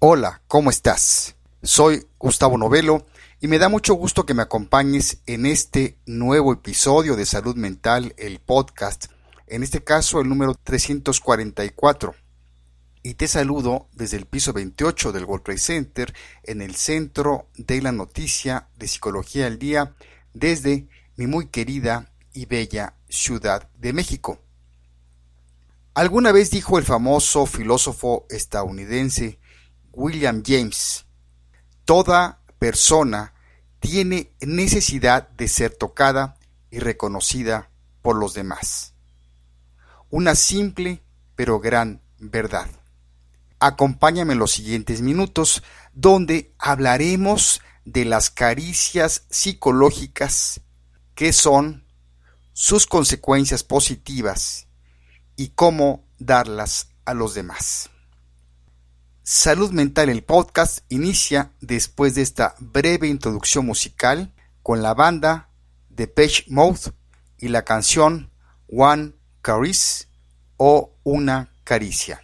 Hola, ¿cómo estás? Soy Gustavo Novelo y me da mucho gusto que me acompañes en este nuevo episodio de Salud Mental, el podcast, en este caso el número 344. Y te saludo desde el piso 28 del World Trade Center en el centro de la noticia de Psicología del Día desde mi muy querida y bella Ciudad de México. Alguna vez dijo el famoso filósofo estadounidense William James, toda persona tiene necesidad de ser tocada y reconocida por los demás. Una simple pero gran verdad. Acompáñame en los siguientes minutos donde hablaremos de las caricias psicológicas, qué son, sus consecuencias positivas y cómo darlas a los demás. Salud Mental, el podcast, inicia después de esta breve introducción musical con la banda Depeche Mode y la canción One Caress o Una Caricia.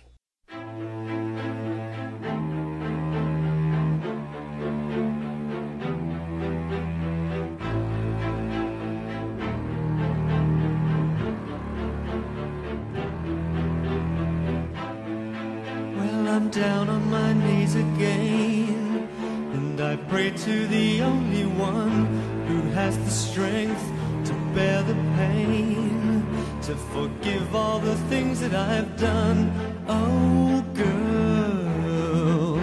Down on my knees again. And I pray to the only one who has the strength to bear the pain, to forgive all the things that I've done. Oh, girl,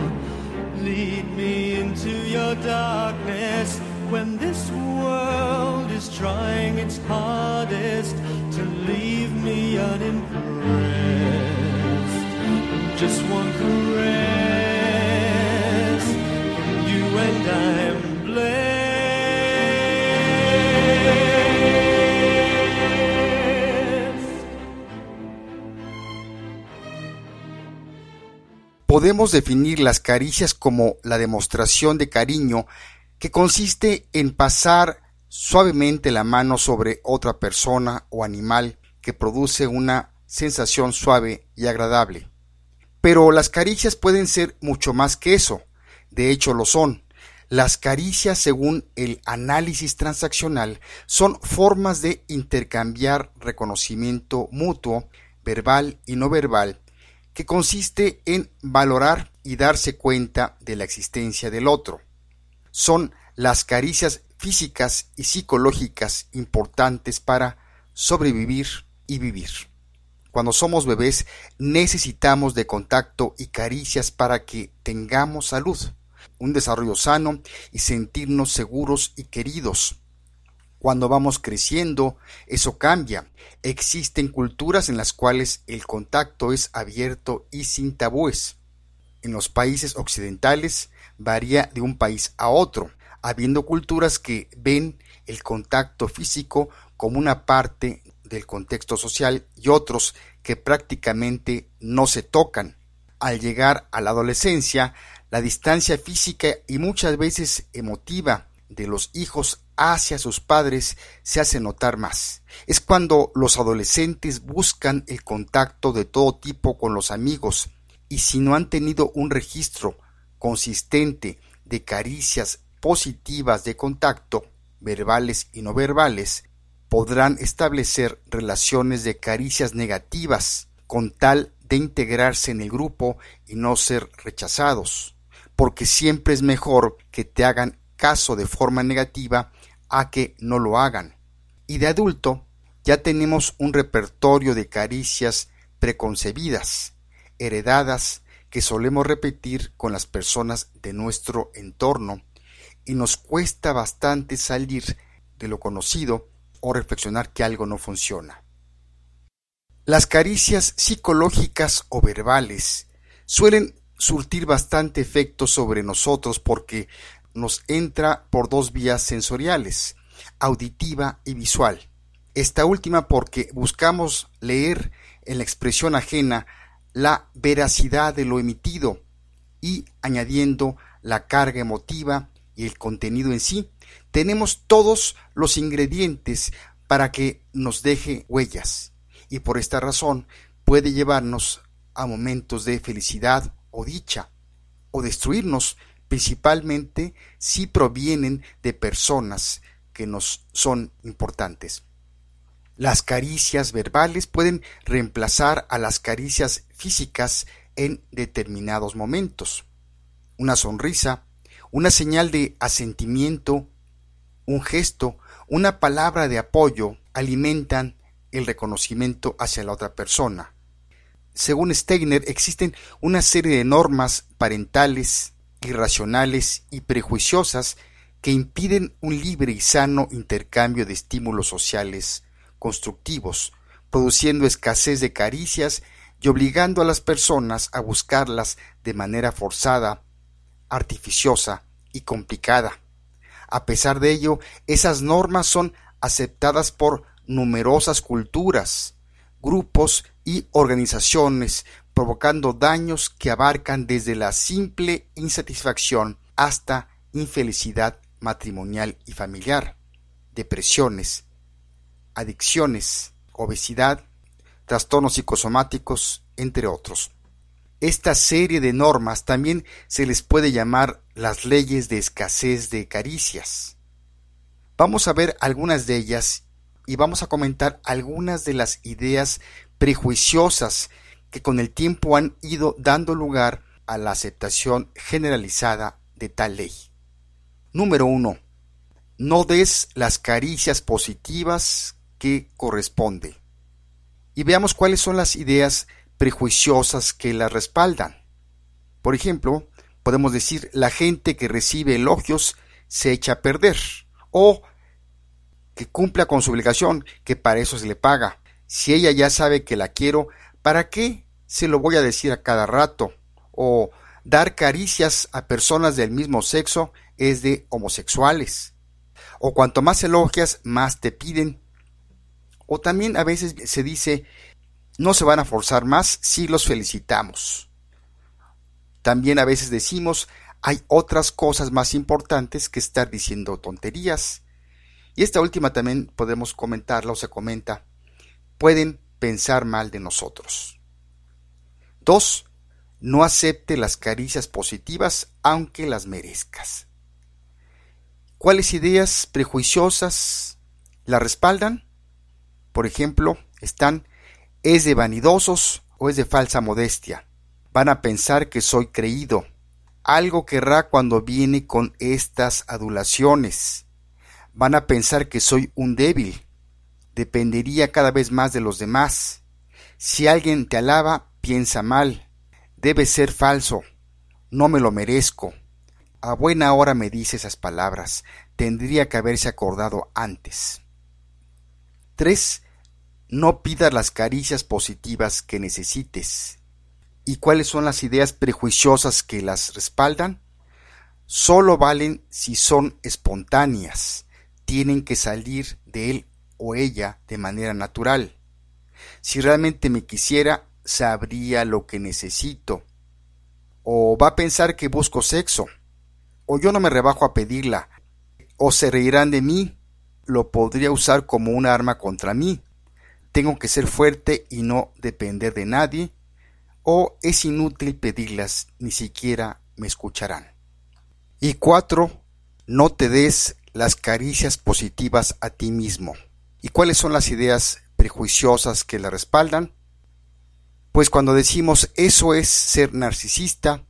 lead me into your darkness when this world is trying its hardest to leave me unimpressed. Just one Podemos definir las caricias como la demostración de cariño que consiste en pasar suavemente la mano sobre otra persona o animal que produce una sensación suave y agradable. Pero las caricias pueden ser mucho más que eso. De hecho, lo son. Las caricias, según el análisis transaccional, son formas de intercambiar reconocimiento mutuo, verbal y no verbal, que consiste en valorar y darse cuenta de la existencia del otro. Son las caricias físicas y psicológicas importantes para sobrevivir y vivir. Cuando somos bebés necesitamos de contacto y caricias para que tengamos salud, un desarrollo sano y sentirnos seguros y queridos. Cuando vamos creciendo, eso cambia. Existen culturas en las cuales el contacto es abierto y sin tabúes. En los países occidentales varía de un país a otro, habiendo culturas que ven el contacto físico como una parte del contexto social y otros que prácticamente no se tocan. Al llegar a la adolescencia, la distancia física y muchas veces emotiva de los hijos hacia sus padres se hace notar más. Es cuando los adolescentes buscan el contacto de todo tipo con los amigos y si no han tenido un registro consistente de caricias positivas de contacto, verbales y no verbales, podrán establecer relaciones de caricias negativas con tal de integrarse en el grupo y no ser rechazados, porque siempre es mejor que te hagan caso de forma negativa a que no lo hagan. Y de adulto ya tenemos un repertorio de caricias preconcebidas, heredadas, que solemos repetir con las personas de nuestro entorno, y nos cuesta bastante salir de lo conocido o reflexionar que algo no funciona. Las caricias psicológicas o verbales suelen surtir bastante efecto sobre nosotros porque nos entra por dos vías sensoriales, auditiva y visual. Esta última porque buscamos leer en la expresión ajena la veracidad de lo emitido y añadiendo la carga emotiva y el contenido en sí, tenemos todos los ingredientes para que nos deje huellas y por esta razón puede llevarnos a momentos de felicidad o dicha. o destruirnos, principalmente si provienen de personas que nos son importantes. Las caricias verbales pueden reemplazar a las caricias físicas en determinados momentos. Una sonrisa, una señal de asentimiento, un gesto, una palabra de apoyo alimentan el reconocimiento hacia la otra persona. Según Stegner, existen una serie de normas parentales, irracionales y prejuiciosas que impiden un libre y sano intercambio de estímulos sociales constructivos, produciendo escasez de caricias y obligando a las personas a buscarlas de manera forzada, artificiosa y complicada. A pesar de ello, esas normas son aceptadas por numerosas culturas, grupos y organizaciones, provocando daños que abarcan desde la simple insatisfacción hasta infelicidad matrimonial y familiar, depresiones, adicciones, obesidad, trastornos psicosomáticos, entre otros. Esta serie de normas también se les puede llamar las leyes de escasez de caricias. Vamos a ver algunas de ellas y vamos a comentar algunas de las ideas prejuiciosas que con el tiempo han ido dando lugar a la aceptación generalizada de tal ley. Número 1. No des las caricias positivas que corresponde. Y veamos cuáles son las ideas prejuiciosas que la respaldan. Por ejemplo, podemos decir la gente que recibe elogios se echa a perder o que cumpla con su obligación, que para eso se le paga. Si ella ya sabe que la quiero, ¿para qué se lo voy a decir a cada rato? O dar caricias a personas del mismo sexo es de homosexuales. O cuanto más elogias, más te piden. O también a veces se dice, no se van a forzar más si los felicitamos. También a veces decimos, hay otras cosas más importantes que estar diciendo tonterías. Y esta última también podemos comentarla o se comenta. Pueden pensar mal de nosotros. 2. No acepte las caricias positivas aunque las merezcas. ¿Cuáles ideas prejuiciosas la respaldan? Por ejemplo, están ¿es de vanidosos o es de falsa modestia? Van a pensar que soy creído. Algo querrá cuando viene con estas adulaciones. Van a pensar que soy un débil. Dependería cada vez más de los demás. Si alguien te alaba, piensa mal. Debe ser falso. No me lo merezco. A buena hora me dice esas palabras. Tendría que haberse acordado antes. 3. No pidas las caricias positivas que necesites. ¿Y cuáles son las ideas prejuiciosas que las respaldan? Solo valen si son espontáneas. Tienen que salir de él o ella de manera natural. Si realmente me quisiera, sabría lo que necesito. O va a pensar que busco sexo. O yo no me rebajo a pedirla. O se reirán de mí lo podría usar como un arma contra mí. Tengo que ser fuerte y no depender de nadie, o es inútil pedirlas, ni siquiera me escucharán. Y cuatro, no te des las caricias positivas a ti mismo. ¿Y cuáles son las ideas prejuiciosas que la respaldan? Pues cuando decimos eso es ser narcisista,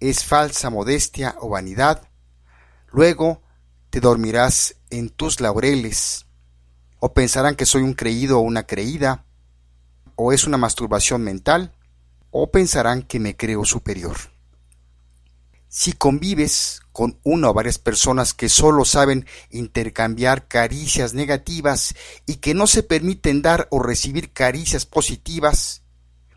es falsa modestia o vanidad, luego te dormirás en tus laureles, o pensarán que soy un creído o una creída, o es una masturbación mental, o pensarán que me creo superior. Si convives con una o varias personas que solo saben intercambiar caricias negativas y que no se permiten dar o recibir caricias positivas,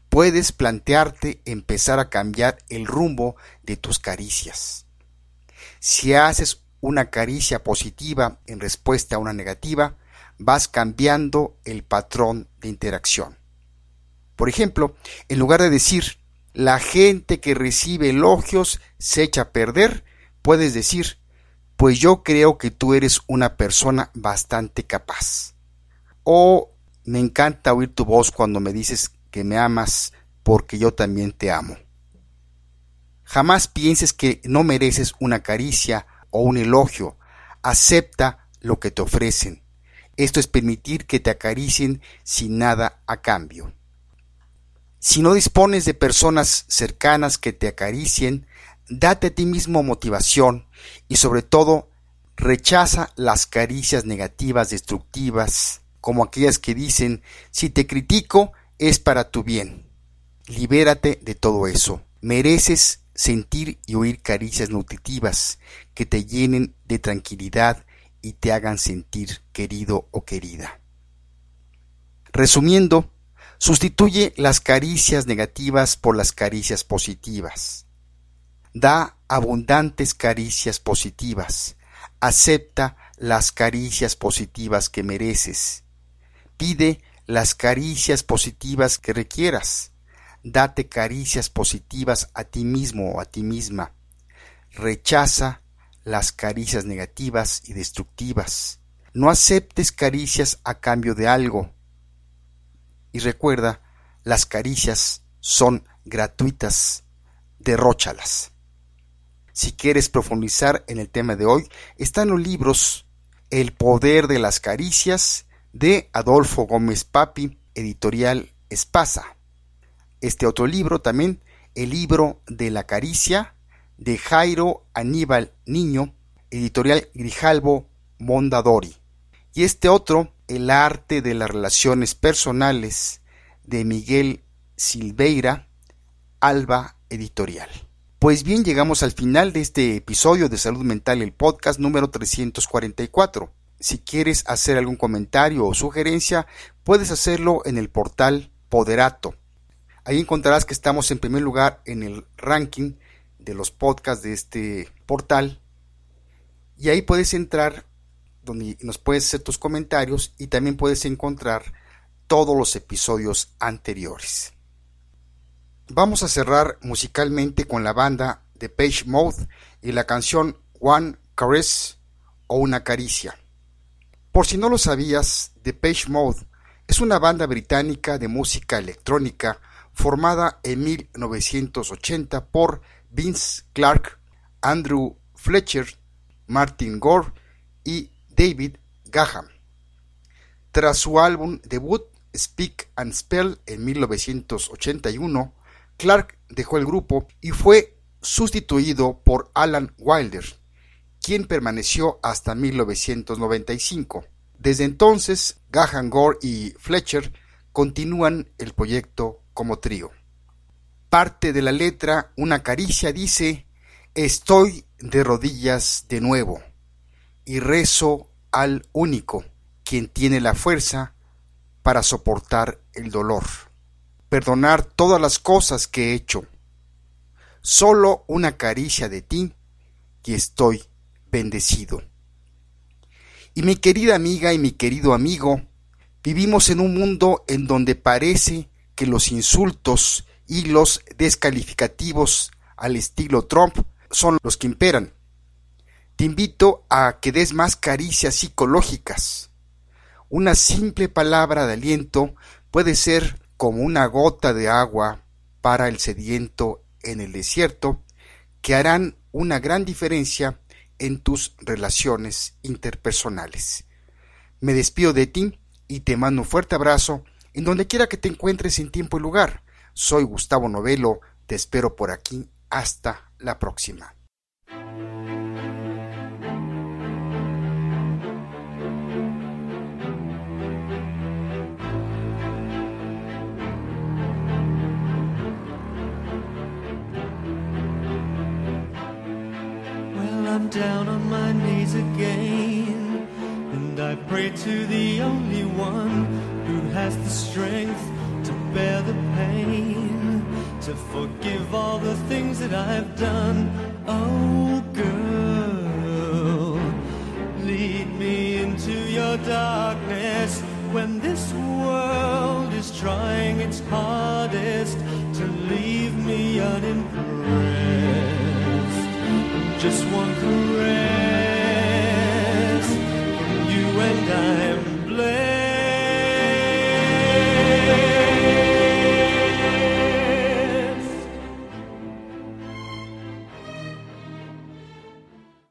puedes plantearte empezar a cambiar el rumbo de tus caricias. Si haces una caricia positiva en respuesta a una negativa, vas cambiando el patrón de interacción. Por ejemplo, en lugar de decir la gente que recibe elogios se echa a perder, puedes decir pues yo creo que tú eres una persona bastante capaz. O me encanta oír tu voz cuando me dices que me amas porque yo también te amo. Jamás pienses que no mereces una caricia o un elogio. Acepta lo que te ofrecen. Esto es permitir que te acaricien sin nada a cambio. Si no dispones de personas cercanas que te acaricien, date a ti mismo motivación y sobre todo rechaza las caricias negativas destructivas, como aquellas que dicen si te critico es para tu bien. Libérate de todo eso. Mereces sentir y oír caricias nutritivas que te llenen de tranquilidad y te hagan sentir querido o querida. Resumiendo, sustituye las caricias negativas por las caricias positivas. Da abundantes caricias positivas. Acepta las caricias positivas que mereces. Pide las caricias positivas que requieras. Date caricias positivas a ti mismo o a ti misma. Rechaza las caricias negativas y destructivas. No aceptes caricias a cambio de algo. Y recuerda, las caricias son gratuitas. Derróchalas. Si quieres profundizar en el tema de hoy, están los libros El poder de las caricias de Adolfo Gómez Papi, editorial Espasa. Este otro libro también, El libro de la caricia de Jairo Aníbal Niño, editorial Grijalbo Mondadori. Y este otro, El arte de las relaciones personales de Miguel Silveira, Alba Editorial. Pues bien, llegamos al final de este episodio de Salud Mental, el podcast número 344. Si quieres hacer algún comentario o sugerencia, puedes hacerlo en el portal Poderato. Ahí encontrarás que estamos en primer lugar en el ranking de los podcasts de este portal. Y ahí puedes entrar donde nos puedes hacer tus comentarios y también puedes encontrar todos los episodios anteriores. Vamos a cerrar musicalmente con la banda de Page Mode y la canción One Caress o Una Caricia. Por si no lo sabías, The Page Mode es una banda británica de música electrónica formada en 1980 por Vince Clark, Andrew Fletcher, Martin Gore y David Gaham. Tras su álbum debut Speak and Spell en 1981, Clark dejó el grupo y fue sustituido por Alan Wilder, quien permaneció hasta 1995. Desde entonces, Gahan Gore y Fletcher continúan el proyecto como trío. Parte de la letra Una caricia dice Estoy de rodillas de nuevo y rezo al único, quien tiene la fuerza para soportar el dolor perdonar todas las cosas que he hecho. Solo una caricia de ti y estoy bendecido. Y mi querida amiga y mi querido amigo, vivimos en un mundo en donde parece que los insultos y los descalificativos al estilo Trump son los que imperan. Te invito a que des más caricias psicológicas. Una simple palabra de aliento puede ser como una gota de agua para el sediento en el desierto, que harán una gran diferencia en tus relaciones interpersonales. Me despido de ti y te mando un fuerte abrazo en donde quiera que te encuentres en tiempo y lugar. Soy Gustavo Novelo, te espero por aquí. Hasta la próxima. Down on my knees again. And I pray to the only one who has the strength to bear the pain, to forgive all the things that I've done. Oh, girl, lead me into your darkness when this world is trying its hardest to leave me unimpressed just one caress from you and I.